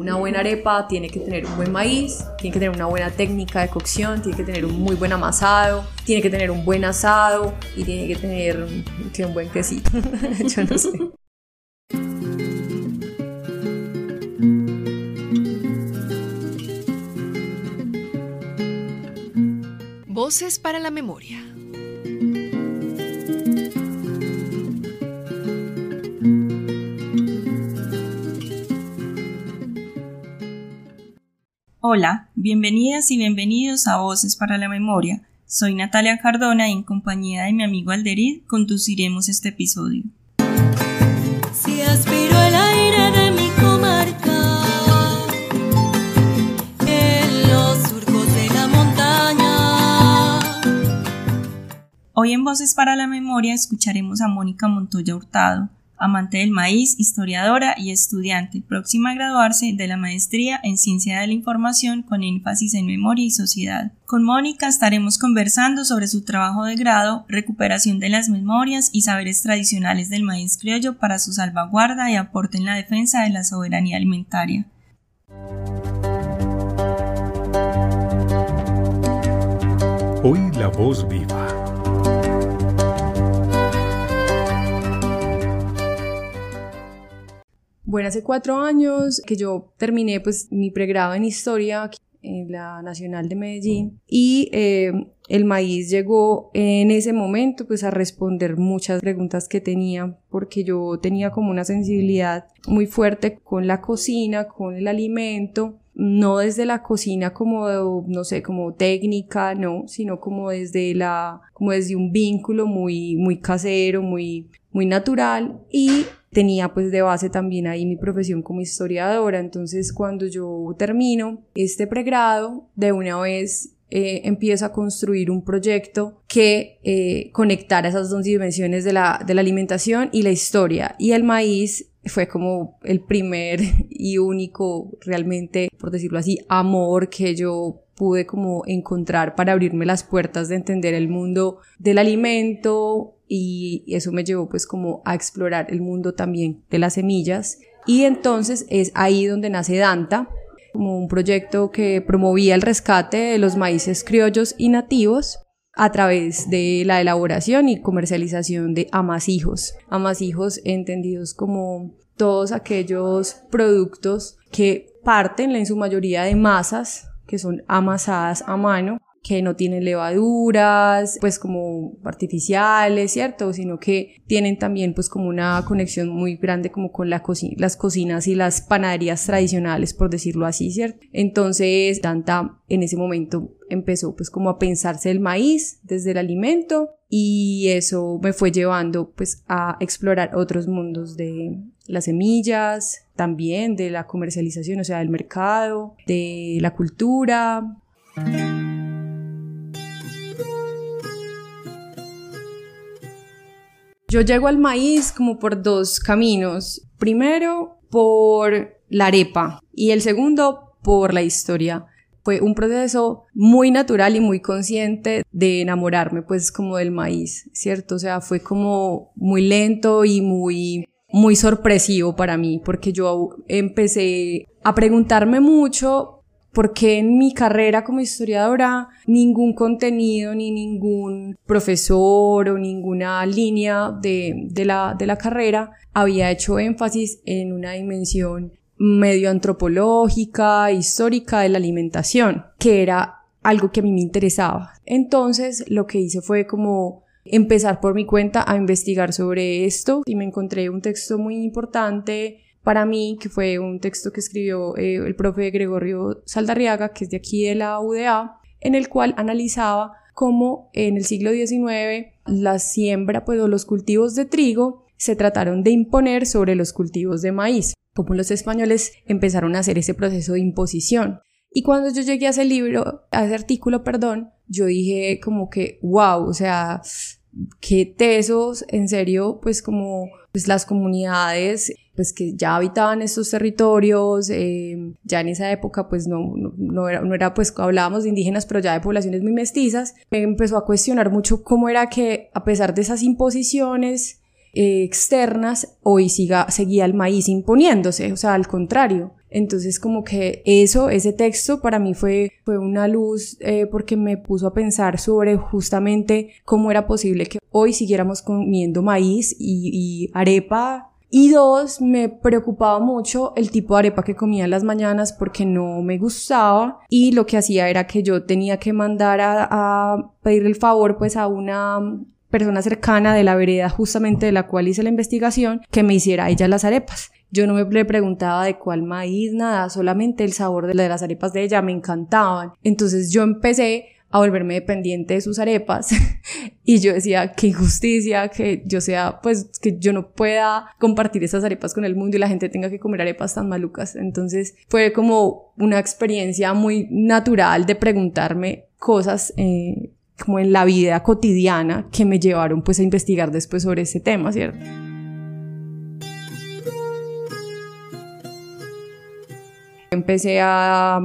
Una buena arepa tiene que tener un buen maíz, tiene que tener una buena técnica de cocción, tiene que tener un muy buen amasado, tiene que tener un buen asado y tiene que tener un buen quesito. Yo no sé. Voces para la memoria. Hola, bienvenidas y bienvenidos a Voces para la Memoria. Soy Natalia Cardona y en compañía de mi amigo Alderid conduciremos este episodio. Si aspiro el aire de mi comarca, en los surcos de la montaña. Hoy en Voces para la Memoria escucharemos a Mónica Montoya Hurtado, amante del maíz, historiadora y estudiante, próxima a graduarse de la maestría en Ciencia de la Información con énfasis en Memoria y Sociedad. Con Mónica estaremos conversando sobre su trabajo de grado, recuperación de las memorias y saberes tradicionales del maíz criollo para su salvaguarda y aporte en la defensa de la soberanía alimentaria. Hoy la voz viva. Bueno, hace cuatro años que yo terminé pues mi pregrado en historia en la Nacional de Medellín y eh, el maíz llegó en ese momento pues a responder muchas preguntas que tenía porque yo tenía como una sensibilidad muy fuerte con la cocina, con el alimento no desde la cocina como no sé como técnica no sino como desde la como desde un vínculo muy muy casero muy muy natural y tenía pues de base también ahí mi profesión como historiadora. Entonces cuando yo termino este pregrado, de una vez eh, empiezo a construir un proyecto que eh, conectara esas dos dimensiones de la, de la alimentación y la historia. Y el maíz fue como el primer y único realmente, por decirlo así, amor que yo pude como encontrar para abrirme las puertas de entender el mundo del alimento, y eso me llevó pues como a explorar el mundo también de las semillas. Y entonces es ahí donde nace Danta como un proyecto que promovía el rescate de los maíces criollos y nativos a través de la elaboración y comercialización de amasijos, amasijos entendidos como todos aquellos productos que parten en su mayoría de masas que son amasadas a mano que no tienen levaduras, pues como artificiales, ¿cierto? Sino que tienen también pues como una conexión muy grande como con la las cocinas y las panaderías tradicionales, por decirlo así, ¿cierto? Entonces, Danta en ese momento empezó pues como a pensarse el maíz desde el alimento y eso me fue llevando pues a explorar otros mundos de las semillas, también de la comercialización, o sea, del mercado, de la cultura. Yo llego al maíz como por dos caminos. Primero, por la arepa y el segundo, por la historia. Fue un proceso muy natural y muy consciente de enamorarme pues como del maíz, ¿cierto? O sea, fue como muy lento y muy muy sorpresivo para mí porque yo empecé a preguntarme mucho porque en mi carrera como historiadora ningún contenido ni ningún profesor o ninguna línea de, la, de la carrera había hecho énfasis en una dimensión medio antropológica, histórica de la alimentación, que era algo que a mí me interesaba. Entonces lo que hice fue como empezar por mi cuenta a investigar sobre esto y me encontré un texto muy importante para mí, que fue un texto que escribió eh, el profe Gregorio Saldarriaga, que es de aquí de la UDA, en el cual analizaba cómo en el siglo XIX la siembra, pues, o los cultivos de trigo se trataron de imponer sobre los cultivos de maíz, como los españoles empezaron a hacer ese proceso de imposición. Y cuando yo llegué a ese libro, a ese artículo, perdón, yo dije como que, wow, o sea, qué tesos, en serio, pues como pues las comunidades pues que ya habitaban estos territorios, eh, ya en esa época pues no, no, era, no era pues hablábamos de indígenas pero ya de poblaciones muy mestizas, me empezó a cuestionar mucho cómo era que a pesar de esas imposiciones eh, externas, hoy siga, seguía el maíz imponiéndose, o sea, al contrario. Entonces como que eso, ese texto para mí fue, fue una luz eh, porque me puso a pensar sobre justamente cómo era posible que hoy siguiéramos comiendo maíz y, y arepa y dos, me preocupaba mucho el tipo de arepa que comía en las mañanas porque no me gustaba y lo que hacía era que yo tenía que mandar a, a pedir el favor pues a una persona cercana de la vereda justamente de la cual hice la investigación que me hiciera ella las arepas. Yo no me preguntaba de cuál maíz, nada, solamente el sabor de las arepas de ella me encantaban. Entonces yo empecé a volverme dependiente de sus arepas. Y yo decía qué injusticia que yo sea pues que yo no pueda compartir esas arepas con el mundo y la gente tenga que comer arepas tan malucas entonces fue como una experiencia muy natural de preguntarme cosas eh, como en la vida cotidiana que me llevaron pues a investigar después sobre ese tema cierto empecé a,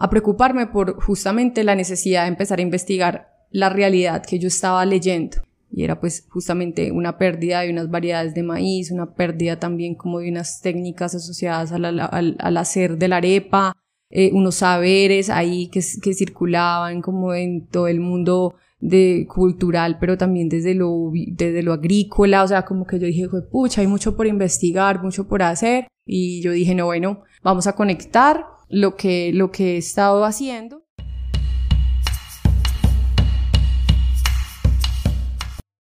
a preocuparme por justamente la necesidad de empezar a investigar la realidad que yo estaba leyendo. Y era pues justamente una pérdida de unas variedades de maíz, una pérdida también como de unas técnicas asociadas al, al, al hacer de la arepa, eh, unos saberes ahí que, que circulaban como en todo el mundo de cultural, pero también desde lo, desde lo agrícola, o sea, como que yo dije, pucha, hay mucho por investigar, mucho por hacer, y yo dije, no, bueno, vamos a conectar lo que, lo que he estado haciendo.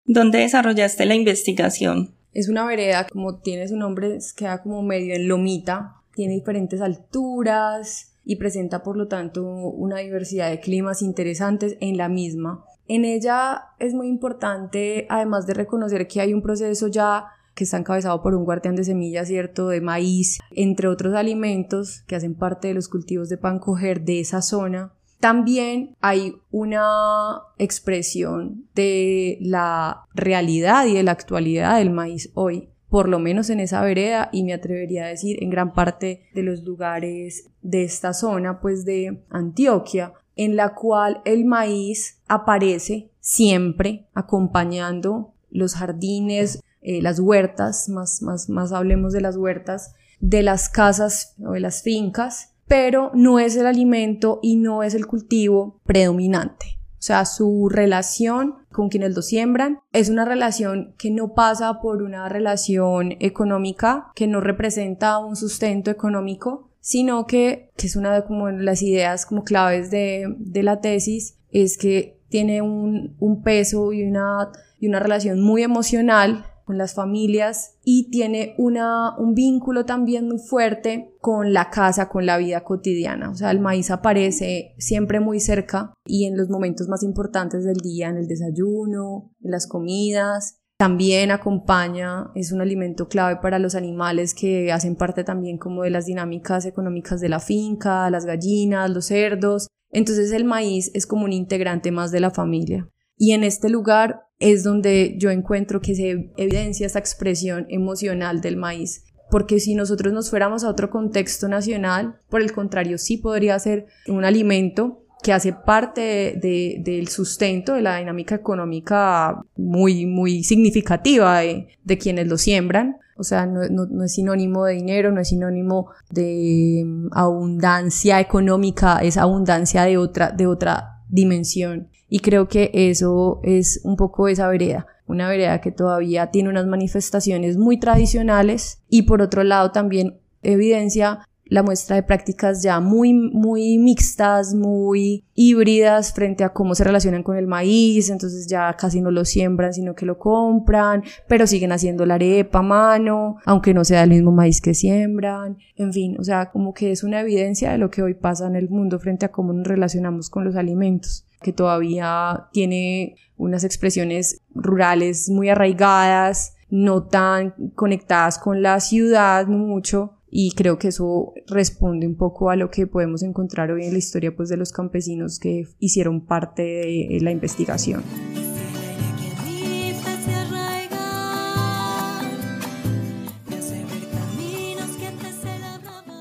¿Dónde desarrollaste la investigación? Es una vereda, como tiene su nombre, queda como medio en lomita, tiene diferentes alturas y presenta por lo tanto una diversidad de climas interesantes en la misma. En ella es muy importante, además de reconocer que hay un proceso ya que está encabezado por un guardián de semillas, ¿cierto? De maíz, entre otros alimentos que hacen parte de los cultivos de pan coger de esa zona. También hay una expresión de la realidad y de la actualidad del maíz hoy, por lo menos en esa vereda y me atrevería a decir en gran parte de los lugares de esta zona, pues de Antioquia, en la cual el maíz aparece siempre acompañando los jardines, eh, las huertas, más, más, más hablemos de las huertas, de las casas o de las fincas, pero no es el alimento y no es el cultivo predominante. O sea, su relación con quienes lo siembran es una relación que no pasa por una relación económica, que no representa un sustento económico, sino que, que es una de como las ideas como claves de, de la tesis, es que tiene un, un peso y una, y una relación muy emocional con las familias y tiene una, un vínculo también muy fuerte con la casa, con la vida cotidiana. O sea, el maíz aparece siempre muy cerca y en los momentos más importantes del día, en el desayuno, en las comidas, también acompaña, es un alimento clave para los animales que hacen parte también como de las dinámicas económicas de la finca, las gallinas, los cerdos. Entonces el maíz es como un integrante más de la familia. Y en este lugar es donde yo encuentro que se evidencia esa expresión emocional del maíz. Porque si nosotros nos fuéramos a otro contexto nacional, por el contrario, sí podría ser un alimento que hace parte de, del sustento de la dinámica económica muy, muy significativa de, de quienes lo siembran. O sea, no, no, no, es sinónimo de dinero, no es sinónimo de mm, abundancia económica, es abundancia de otra, de otra dimensión. Y creo que eso es un poco esa vereda, una vereda que todavía tiene unas manifestaciones muy tradicionales y por otro lado también evidencia la muestra de prácticas ya muy, muy mixtas, muy híbridas frente a cómo se relacionan con el maíz, entonces ya casi no lo siembran, sino que lo compran, pero siguen haciendo la arepa a mano, aunque no sea el mismo maíz que siembran, en fin, o sea, como que es una evidencia de lo que hoy pasa en el mundo frente a cómo nos relacionamos con los alimentos que todavía tiene unas expresiones rurales muy arraigadas, no tan conectadas con la ciudad mucho, y creo que eso responde un poco a lo que podemos encontrar hoy en la historia pues, de los campesinos que hicieron parte de la investigación.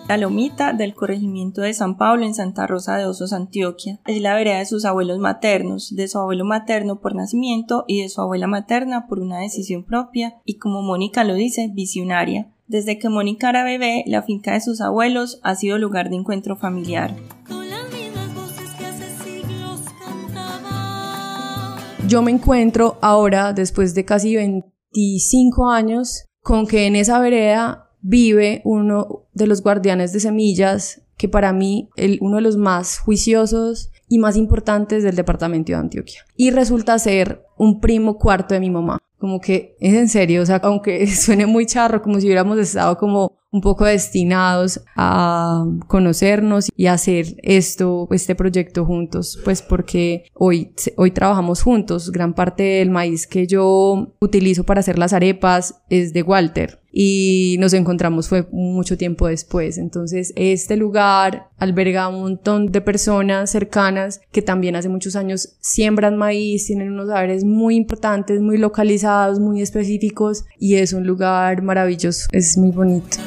La Lomita del corregimiento de San Pablo en Santa Rosa de Osos, Antioquia. Es la vereda de sus abuelos maternos, de su abuelo materno por nacimiento y de su abuela materna por una decisión propia y como Mónica lo dice, visionaria Desde que Mónica era bebé, la finca de sus abuelos ha sido lugar de encuentro familiar. Yo me encuentro ahora, después de casi 25 años, con que en esa vereda vive uno de los guardianes de semillas, que para mí el, uno de los más juiciosos y más importantes del departamento de Antioquia. Y resulta ser un primo cuarto de mi mamá. Como que es en serio, o sea, aunque suene muy charro, como si hubiéramos estado como un poco destinados a conocernos y hacer esto, este proyecto juntos, pues porque hoy, hoy trabajamos juntos. Gran parte del maíz que yo utilizo para hacer las arepas es de Walter y nos encontramos fue mucho tiempo después. Entonces, este lugar alberga un montón de personas cercanas que también hace muchos años siembran maíz, tienen unos saberes muy importantes, muy localizados, muy específicos y es un lugar maravilloso, es muy bonito.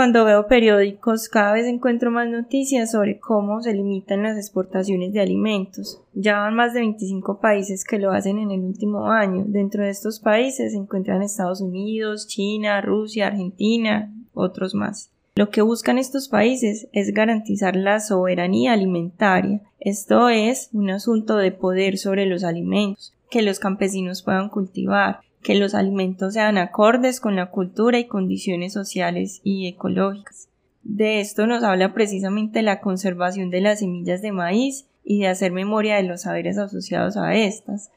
Cuando veo periódicos cada vez encuentro más noticias sobre cómo se limitan las exportaciones de alimentos. Ya van más de 25 países que lo hacen en el último año. Dentro de estos países se encuentran Estados Unidos, China, Rusia, Argentina, otros más. Lo que buscan estos países es garantizar la soberanía alimentaria. Esto es un asunto de poder sobre los alimentos, que los campesinos puedan cultivar, que los alimentos sean acordes con la cultura y condiciones sociales y ecológicas. De esto nos habla precisamente la conservación de las semillas de maíz y de hacer memoria de los saberes asociados a estas.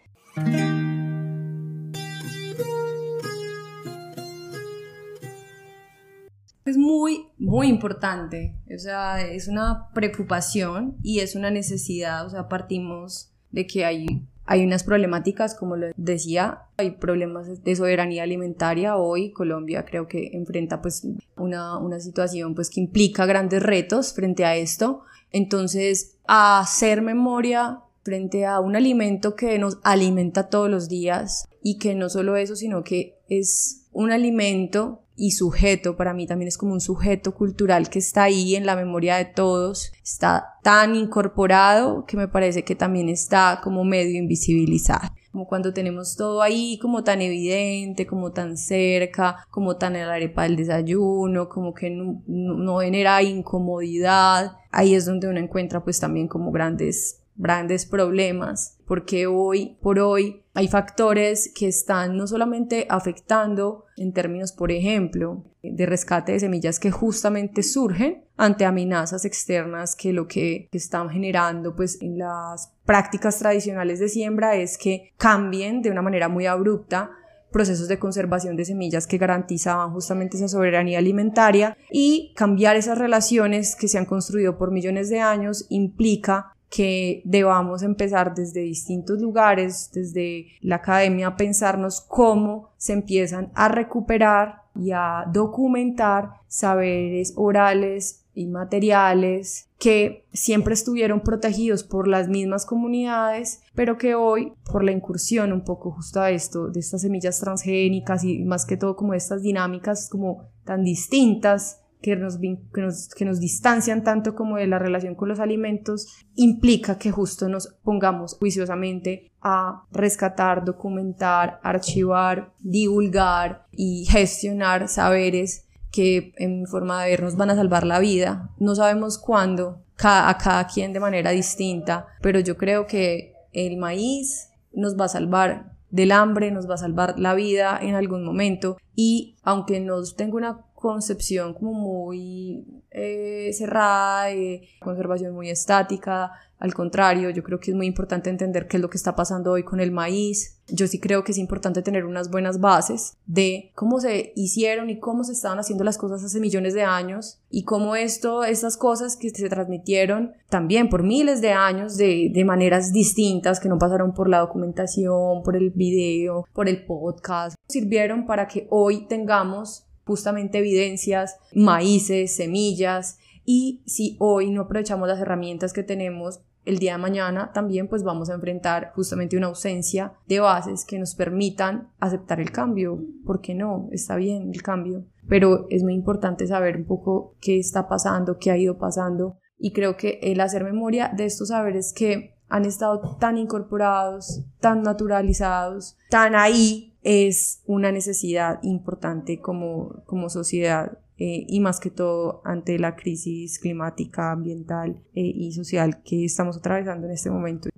Es muy, muy importante, o sea, es una preocupación y es una necesidad, o sea, partimos de que hay hay unas problemáticas, como lo decía, hay problemas de soberanía alimentaria. Hoy Colombia creo que enfrenta pues una, una situación pues que implica grandes retos frente a esto. Entonces, hacer memoria frente a un alimento que nos alimenta todos los días y que no solo eso, sino que es un alimento y sujeto, para mí también es como un sujeto cultural que está ahí en la memoria de todos, está tan incorporado que me parece que también está como medio invisibilizado. Como cuando tenemos todo ahí como tan evidente, como tan cerca, como tan en la arepa del desayuno, como que no, no genera incomodidad. Ahí es donde uno encuentra pues también como grandes grandes problemas, porque hoy por hoy hay factores que están no solamente afectando en términos, por ejemplo, de rescate de semillas que justamente surgen ante amenazas externas que lo que están generando pues en las prácticas tradicionales de siembra es que cambien de una manera muy abrupta procesos de conservación de semillas que garantizaban justamente esa soberanía alimentaria y cambiar esas relaciones que se han construido por millones de años implica que debamos empezar desde distintos lugares, desde la academia, a pensarnos cómo se empiezan a recuperar y a documentar saberes orales y materiales que siempre estuvieron protegidos por las mismas comunidades, pero que hoy, por la incursión un poco justo a esto, de estas semillas transgénicas y más que todo como estas dinámicas como tan distintas, que nos, que, nos, distancian tanto como de la relación con los alimentos, implica que justo nos pongamos juiciosamente a rescatar, documentar, archivar, divulgar y gestionar saberes que en forma de ver nos van a salvar la vida. No sabemos cuándo, a cada quien de manera distinta, pero yo creo que el maíz nos va a salvar del hambre, nos va a salvar la vida en algún momento y aunque nos tenga una concepción como muy eh, cerrada, de conservación muy estática. Al contrario, yo creo que es muy importante entender qué es lo que está pasando hoy con el maíz. Yo sí creo que es importante tener unas buenas bases de cómo se hicieron y cómo se estaban haciendo las cosas hace millones de años y cómo esto, estas cosas que se transmitieron también por miles de años de, de maneras distintas que no pasaron por la documentación, por el video, por el podcast, sirvieron para que hoy tengamos justamente evidencias, maíces, semillas y si hoy no aprovechamos las herramientas que tenemos el día de mañana también pues vamos a enfrentar justamente una ausencia de bases que nos permitan aceptar el cambio. ¿Por qué no? Está bien el cambio, pero es muy importante saber un poco qué está pasando, qué ha ido pasando y creo que el hacer memoria de estos saberes que han estado tan incorporados, tan naturalizados, tan ahí, es una necesidad importante como, como sociedad eh, y más que todo ante la crisis climática, ambiental eh, y social que estamos atravesando en este momento.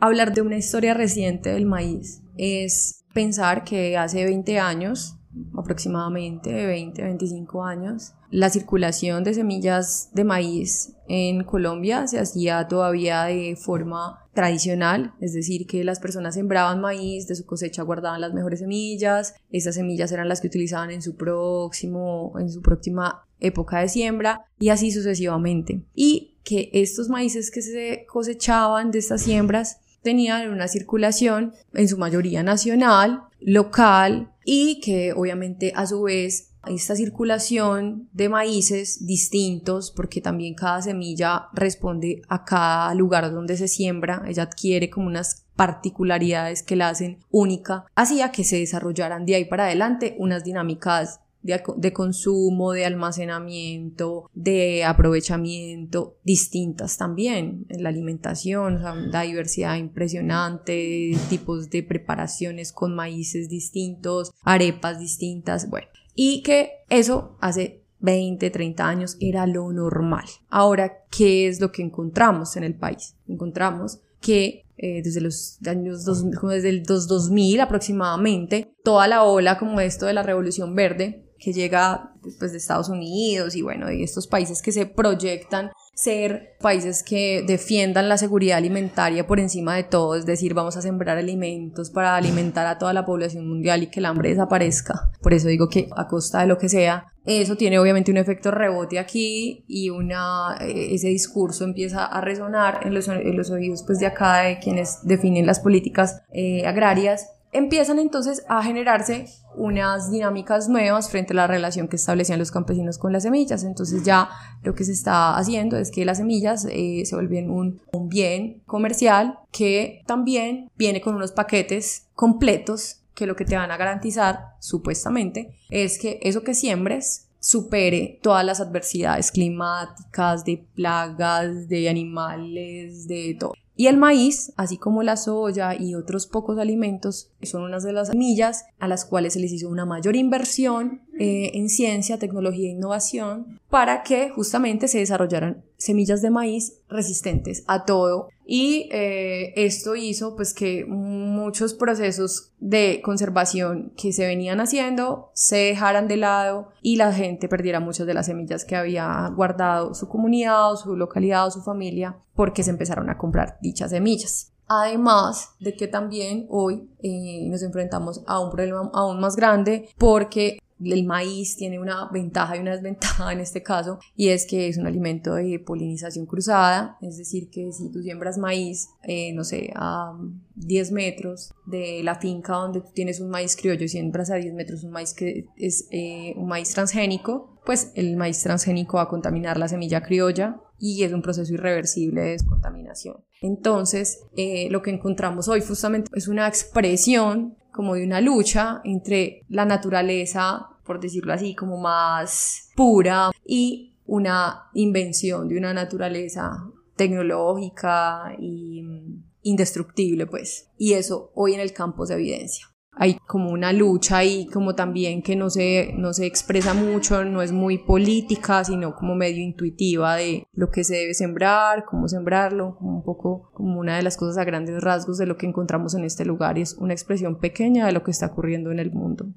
Hablar de una historia reciente del maíz es pensar que hace 20 años, aproximadamente 20, 25 años, la circulación de semillas de maíz en Colombia se hacía todavía de forma tradicional, es decir, que las personas sembraban maíz, de su cosecha guardaban las mejores semillas, esas semillas eran las que utilizaban en su próximo, en su próxima época de siembra y así sucesivamente. Y que estos maíces que se cosechaban de estas siembras tenían una circulación en su mayoría nacional, local y que obviamente a su vez esta circulación de maíces distintos, porque también cada semilla responde a cada lugar donde se siembra, ella adquiere como unas particularidades que la hacen única, hacía que se desarrollaran de ahí para adelante unas dinámicas de, consumo, de almacenamiento, de aprovechamiento distintas también en la alimentación, la diversidad impresionante, tipos de preparaciones con maíces distintos, arepas distintas, bueno, y que eso hace 20, 30 años era lo normal. Ahora, ¿qué es lo que encontramos en el país? Encontramos que eh, desde los años dos, desde el 2000 aproximadamente, toda la ola como esto de la revolución verde que llega pues, de Estados Unidos y bueno, de estos países que se proyectan ser países que defiendan la seguridad alimentaria por encima de todo, es decir, vamos a sembrar alimentos para alimentar a toda la población mundial y que el hambre desaparezca. Por eso digo que a costa de lo que sea, eso tiene obviamente un efecto rebote aquí y una, eh, ese discurso empieza a resonar en los, en los oídos pues, de acá de quienes definen las políticas eh, agrarias empiezan entonces a generarse unas dinámicas nuevas frente a la relación que establecían los campesinos con las semillas. Entonces ya lo que se está haciendo es que las semillas eh, se vuelven un, un bien comercial que también viene con unos paquetes completos que lo que te van a garantizar, supuestamente, es que eso que siembres supere todas las adversidades climáticas, de plagas, de animales, de todo. Y el maíz, así como la soya y otros pocos alimentos, son unas de las semillas a las cuales se les hizo una mayor inversión eh, en ciencia, tecnología e innovación para que justamente se desarrollaran semillas de maíz resistentes a todo. Y eh, esto hizo pues que muchos procesos de conservación que se venían haciendo se dejaran de lado y la gente perdiera muchas de las semillas que había guardado su comunidad o su localidad o su familia porque se empezaron a comprar dichas semillas. Además de que también hoy eh, nos enfrentamos a un problema aún más grande porque el maíz tiene una ventaja y una desventaja en este caso, y es que es un alimento de polinización cruzada, es decir, que si tú siembras maíz, eh, no sé, a 10 metros de la finca donde tú tienes un maíz criollo siembras a 10 metros un maíz que es eh, un maíz transgénico, pues el maíz transgénico va a contaminar la semilla criolla y es un proceso irreversible de descontaminación. Entonces, eh, lo que encontramos hoy justamente es una expresión como de una lucha entre la naturaleza por decirlo así, como más pura y una invención de una naturaleza tecnológica y mm, indestructible, pues. Y eso hoy en el campo se evidencia. Hay como una lucha y como también que no se, no se expresa mucho, no es muy política, sino como medio intuitiva de lo que se debe sembrar, cómo sembrarlo, un poco como una de las cosas a grandes rasgos de lo que encontramos en este lugar y es una expresión pequeña de lo que está ocurriendo en el mundo.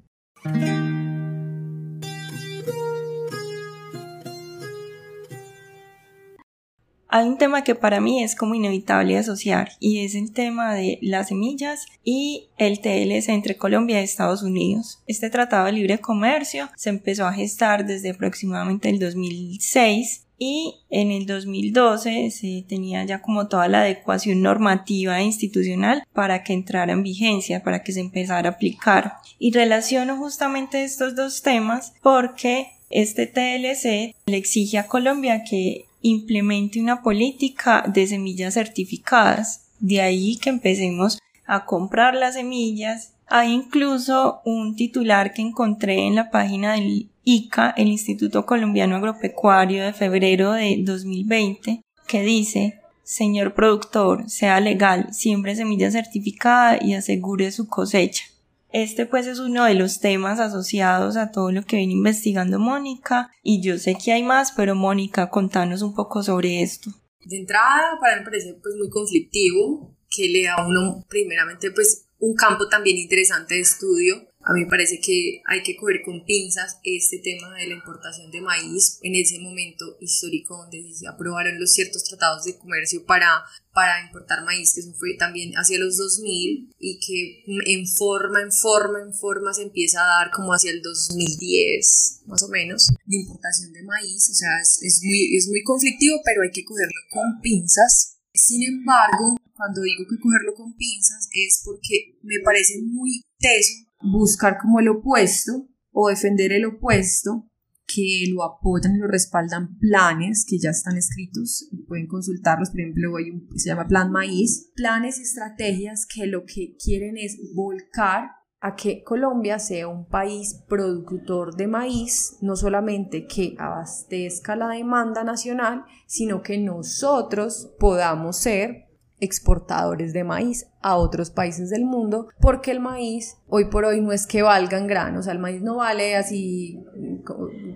Hay un tema que para mí es como inevitable asociar y es el tema de las semillas y el TLC entre Colombia y Estados Unidos. Este tratado de libre comercio se empezó a gestar desde aproximadamente el 2006 y en el 2012 se tenía ya como toda la adecuación normativa e institucional para que entrara en vigencia, para que se empezara a aplicar. Y relaciono justamente estos dos temas porque este TLC le exige a Colombia que implemente una política de semillas certificadas. De ahí que empecemos a comprar las semillas. Hay incluso un titular que encontré en la página del ICA, el Instituto Colombiano Agropecuario de febrero de 2020, que dice, Señor productor, sea legal, siembre semilla certificada y asegure su cosecha. Este pues es uno de los temas asociados a todo lo que viene investigando Mónica y yo sé que hay más, pero Mónica, contanos un poco sobre esto. De entrada, para mí parece pues muy conflictivo que le da a uno primeramente pues un campo también interesante de estudio a mí me parece que hay que coger con pinzas este tema de la importación de maíz en ese momento histórico donde se aprobaron los ciertos tratados de comercio para, para importar maíz, que eso fue también hacia los 2000 y que en forma, en forma, en forma se empieza a dar como hacia el 2010 más o menos de importación de maíz, o sea, es, es muy, es muy conflictivo, pero hay que cogerlo con pinzas. Sin embargo, cuando digo que cogerlo con pinzas es porque me parece muy teso buscar como el opuesto o defender el opuesto que lo apoyan y lo respaldan planes que ya están escritos y pueden consultarlos. Por ejemplo, hay un, se llama Plan Maíz. Planes y estrategias que lo que quieren es volcar a que Colombia sea un país productor de maíz, no solamente que abastezca la demanda nacional, sino que nosotros podamos ser exportadores de maíz a otros países del mundo, porque el maíz hoy por hoy no es que valga en grano, o sea, el maíz no vale así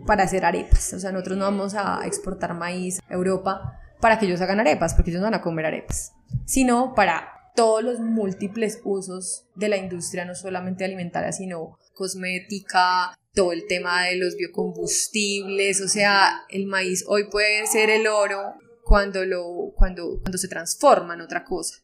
para hacer arepas, o sea, nosotros no vamos a exportar maíz a Europa para que ellos hagan arepas, porque ellos no van a comer arepas, sino para todos los múltiples usos de la industria, no solamente alimentaria, sino cosmética, todo el tema de los biocombustibles, o sea, el maíz hoy puede ser el oro cuando, lo, cuando, cuando se transforma en otra cosa.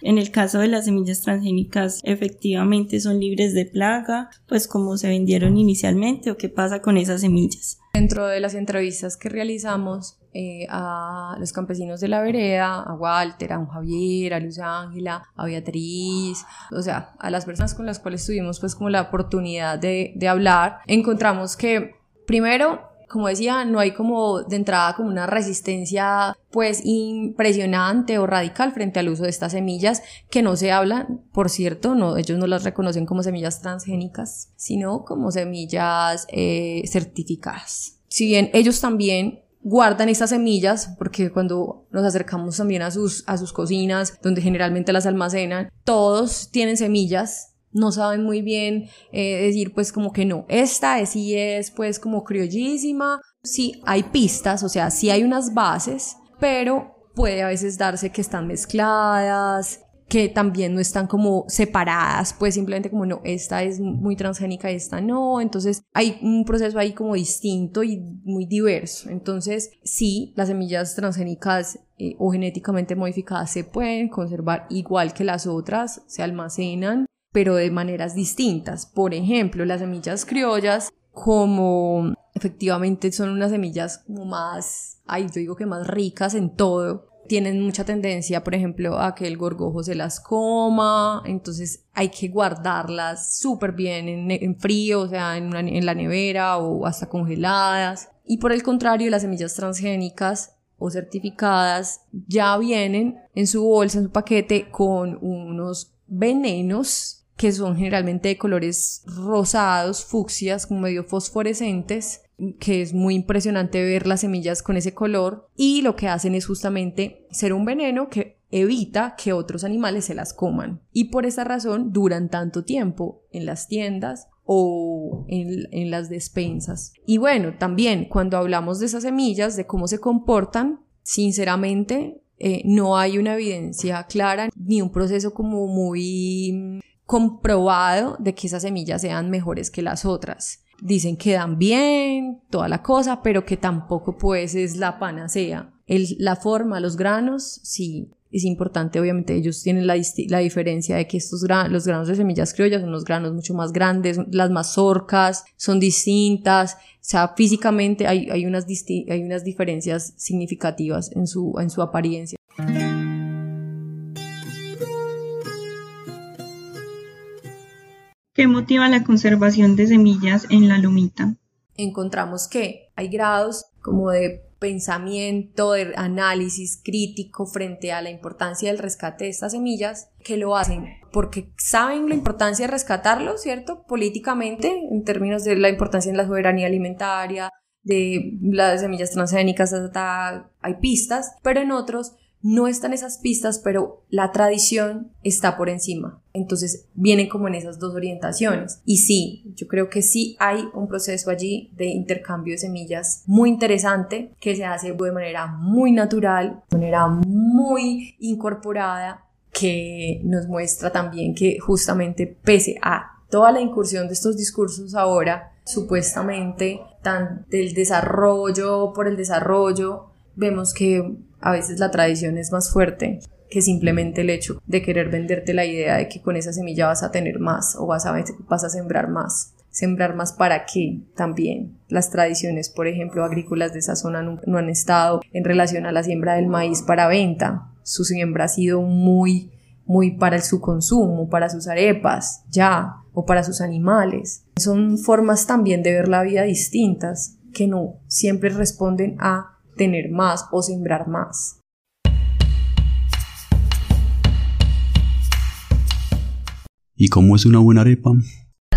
En el caso de las semillas transgénicas, efectivamente son libres de plaga, pues como se vendieron inicialmente o qué pasa con esas semillas. Dentro de las entrevistas que realizamos eh, a los campesinos de la vereda, a Walter, a un Javier, a Luz Ángela, a Beatriz, o sea, a las personas con las cuales tuvimos pues como la oportunidad de, de hablar, encontramos que primero como decía, no hay como de entrada como una resistencia pues impresionante o radical frente al uso de estas semillas que no se hablan, por cierto, no, ellos no las reconocen como semillas transgénicas, sino como semillas eh, certificadas. Si bien ellos también guardan estas semillas porque cuando nos acercamos también a sus, a sus cocinas donde generalmente las almacenan, todos tienen semillas no saben muy bien eh, decir pues como que no, esta sí es pues como criollísima, sí hay pistas, o sea, sí hay unas bases, pero puede a veces darse que están mezcladas, que también no están como separadas, pues simplemente como no, esta es muy transgénica, esta no, entonces hay un proceso ahí como distinto y muy diverso. Entonces, sí, las semillas transgénicas eh, o genéticamente modificadas se pueden conservar igual que las otras, se almacenan pero de maneras distintas. Por ejemplo, las semillas criollas, como efectivamente son unas semillas más, ay, yo digo que más ricas en todo, tienen mucha tendencia, por ejemplo, a que el gorgojo se las coma, entonces hay que guardarlas súper bien en, frío, o sea, en, en la nevera o hasta congeladas. Y por el contrario, las semillas transgénicas o certificadas ya vienen en su bolsa, en su paquete, con unos venenos que son generalmente de colores rosados, fucsias, como medio fosforescentes, que es muy impresionante ver las semillas con ese color y lo que hacen es justamente ser un veneno que evita que otros animales se las coman y por esa razón duran tanto tiempo en las tiendas o en, las despensas. Y bueno, también cuando hablamos de esas semillas, de cómo se comportan, sinceramente eh, no hay una evidencia clara ni un proceso como muy comprobado de que esas semillas sean mejores que las otras. Dicen que dan bien, toda la cosa, pero que tampoco pues es la panacea. El, la forma, los granos, sí, es importante, obviamente ellos tienen la, la diferencia de que estos los granos de semillas criollas son los granos mucho más grandes, las mazorcas son distintas, o sea, físicamente hay, hay, unas, hay unas diferencias significativas en su, en su apariencia. ¿Qué motiva la conservación de semillas en la lomita? Encontramos que hay grados como de pensamiento, de análisis crítico frente a la importancia del rescate de estas semillas, que lo hacen porque saben la importancia de rescatarlo, ¿cierto? Políticamente, en términos de la importancia en la soberanía alimentaria, de las semillas transgénicas, hay pistas, pero en otros no están esas pistas, pero la tradición está por encima. Entonces vienen como en esas dos orientaciones. Y sí, yo creo que sí hay un proceso allí de intercambio de semillas muy interesante que se hace de manera muy natural, de manera muy incorporada, que nos muestra también que justamente pese a toda la incursión de estos discursos ahora, supuestamente tan del desarrollo por el desarrollo, vemos que a veces la tradición es más fuerte que simplemente el hecho de querer venderte la idea de que con esa semilla vas a tener más o vas a, vas a sembrar más. Sembrar más para qué también. Las tradiciones, por ejemplo, agrícolas de esa zona no, no han estado en relación a la siembra del maíz para venta. Su siembra ha sido muy, muy para su consumo, para sus arepas, ya, o para sus animales. Son formas también de ver la vida distintas que no siempre responden a tener más o sembrar más. ¿Y cómo es una buena arepa?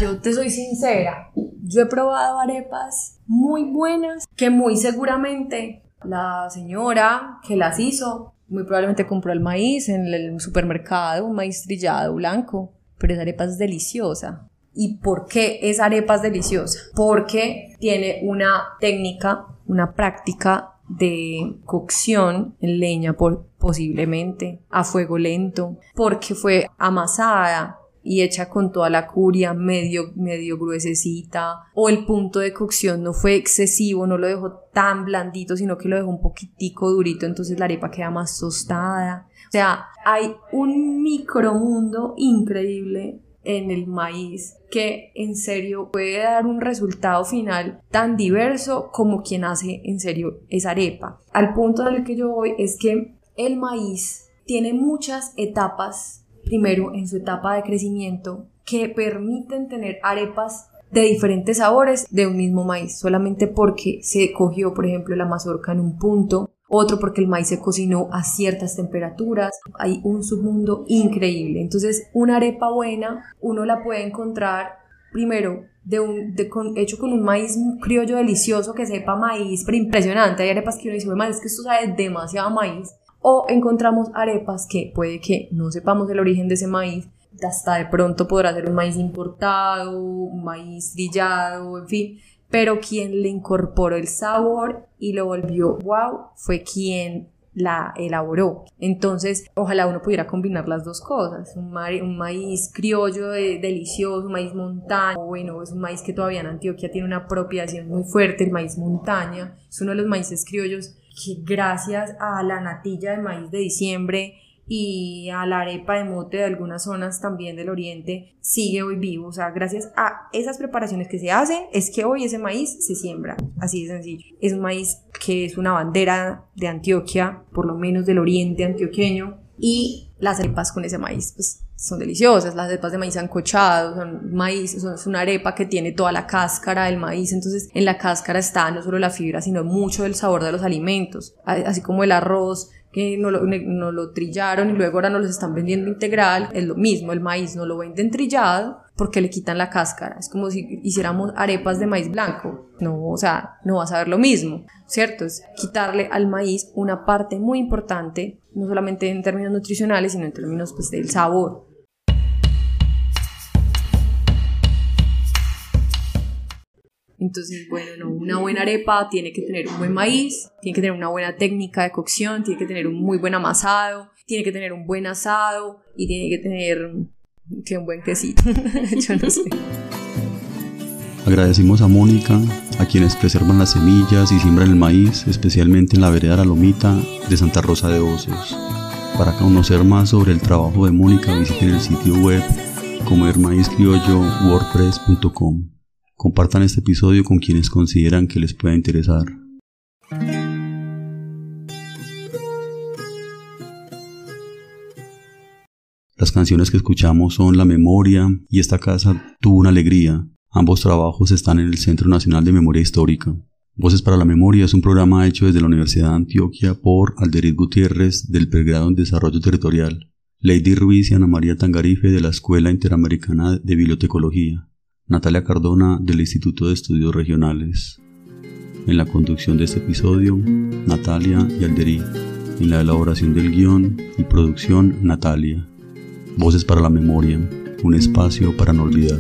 Yo te soy sincera, yo he probado arepas muy buenas que muy seguramente la señora que las hizo muy probablemente compró el maíz en el supermercado, un maíz trillado blanco, pero esa arepa es deliciosa. ¿Y por qué esa arepa es deliciosa? Porque tiene una técnica, una práctica de cocción en leña por, posiblemente a fuego lento porque fue amasada y hecha con toda la curia medio medio gruesecita o el punto de cocción no fue excesivo no lo dejó tan blandito sino que lo dejó un poquitico durito entonces la arepa queda más tostada. O sea hay un micromundo increíble en el maíz que en serio puede dar un resultado final tan diverso como quien hace en serio esa arepa. Al punto en el que yo voy es que el maíz tiene muchas etapas, primero en su etapa de crecimiento, que permiten tener arepas de diferentes sabores de un mismo maíz, solamente porque se cogió, por ejemplo, la mazorca en un punto, otro porque el maíz se cocinó a ciertas temperaturas. Hay un submundo increíble. Entonces, una arepa buena, uno la puede encontrar primero de un, hecho con un maíz criollo delicioso que sepa maíz, pero impresionante. Hay arepas que uno dice, es que esto sabe demasiado maíz. O encontramos arepas que puede que no sepamos el origen de ese maíz, hasta de pronto podrá ser un maíz importado, un maíz trillado, en fin pero quien le incorporó el sabor y lo volvió wow fue quien la elaboró. Entonces, ojalá uno pudiera combinar las dos cosas. Un, maíz criollo delicioso, un maíz montaña. Bueno, es un maíz que todavía en Antioquia tiene una apropiación muy fuerte, el maíz montaña. Es uno de los maíces criollos que gracias a la natilla de maíz de diciembre y a la arepa de mote de algunas zonas también del oriente sigue hoy vivo. O sea, gracias a esas preparaciones que se hacen es que hoy ese maíz se siembra. Así de sencillo. Es un maíz que es una bandera de Antioquia, por lo menos del oriente antioqueño. Y las arepas con ese maíz, pues son deliciosas, las arepas de maíz ancochado, son maíz, es una arepa que tiene toda la cáscara del maíz, entonces en la cáscara está no solo la fibra, sino mucho del sabor de los alimentos, así como el arroz, que no lo, trillaron y luego ahora no los están vendiendo integral, es lo mismo, el maíz no lo venden trillado porque le quitan la cáscara, es como si hiciéramos arepas de maíz blanco, no, o sea, no vas a ver lo mismo, ¿cierto? Es quitarle al maíz una parte muy importante, no solamente en términos nutricionales, sino en términos pues del sabor. Entonces, bueno, no, una buena arepa tiene que tener un buen maíz, tiene que tener una buena técnica de cocción, tiene que tener un muy buen amasado, tiene que tener un buen asado y tiene que tener que un buen quesito. Yo no sé. Agradecimos a Mónica, a quienes preservan las semillas y siembran el maíz, especialmente en la vereda La Lomita de Santa Rosa de Osos. Para conocer más sobre el trabajo de Mónica, visiten el sitio web comermaízcriollo.wordpress.com. Compartan este episodio con quienes consideran que les pueda interesar. Las canciones que escuchamos son La Memoria y Esta casa tuvo una alegría. Ambos trabajos están en el Centro Nacional de Memoria Histórica. Voces para la Memoria es un programa hecho desde la Universidad de Antioquia por Alderit Gutiérrez del Pregrado en Desarrollo Territorial, Lady Ruiz y Ana María Tangarife de la Escuela Interamericana de Bibliotecología, Natalia Cardona del Instituto de Estudios Regionales. En la conducción de este episodio, Natalia y Alderit. En la elaboración del guion y producción, Natalia. Voces para la Memoria, un espacio para no olvidar.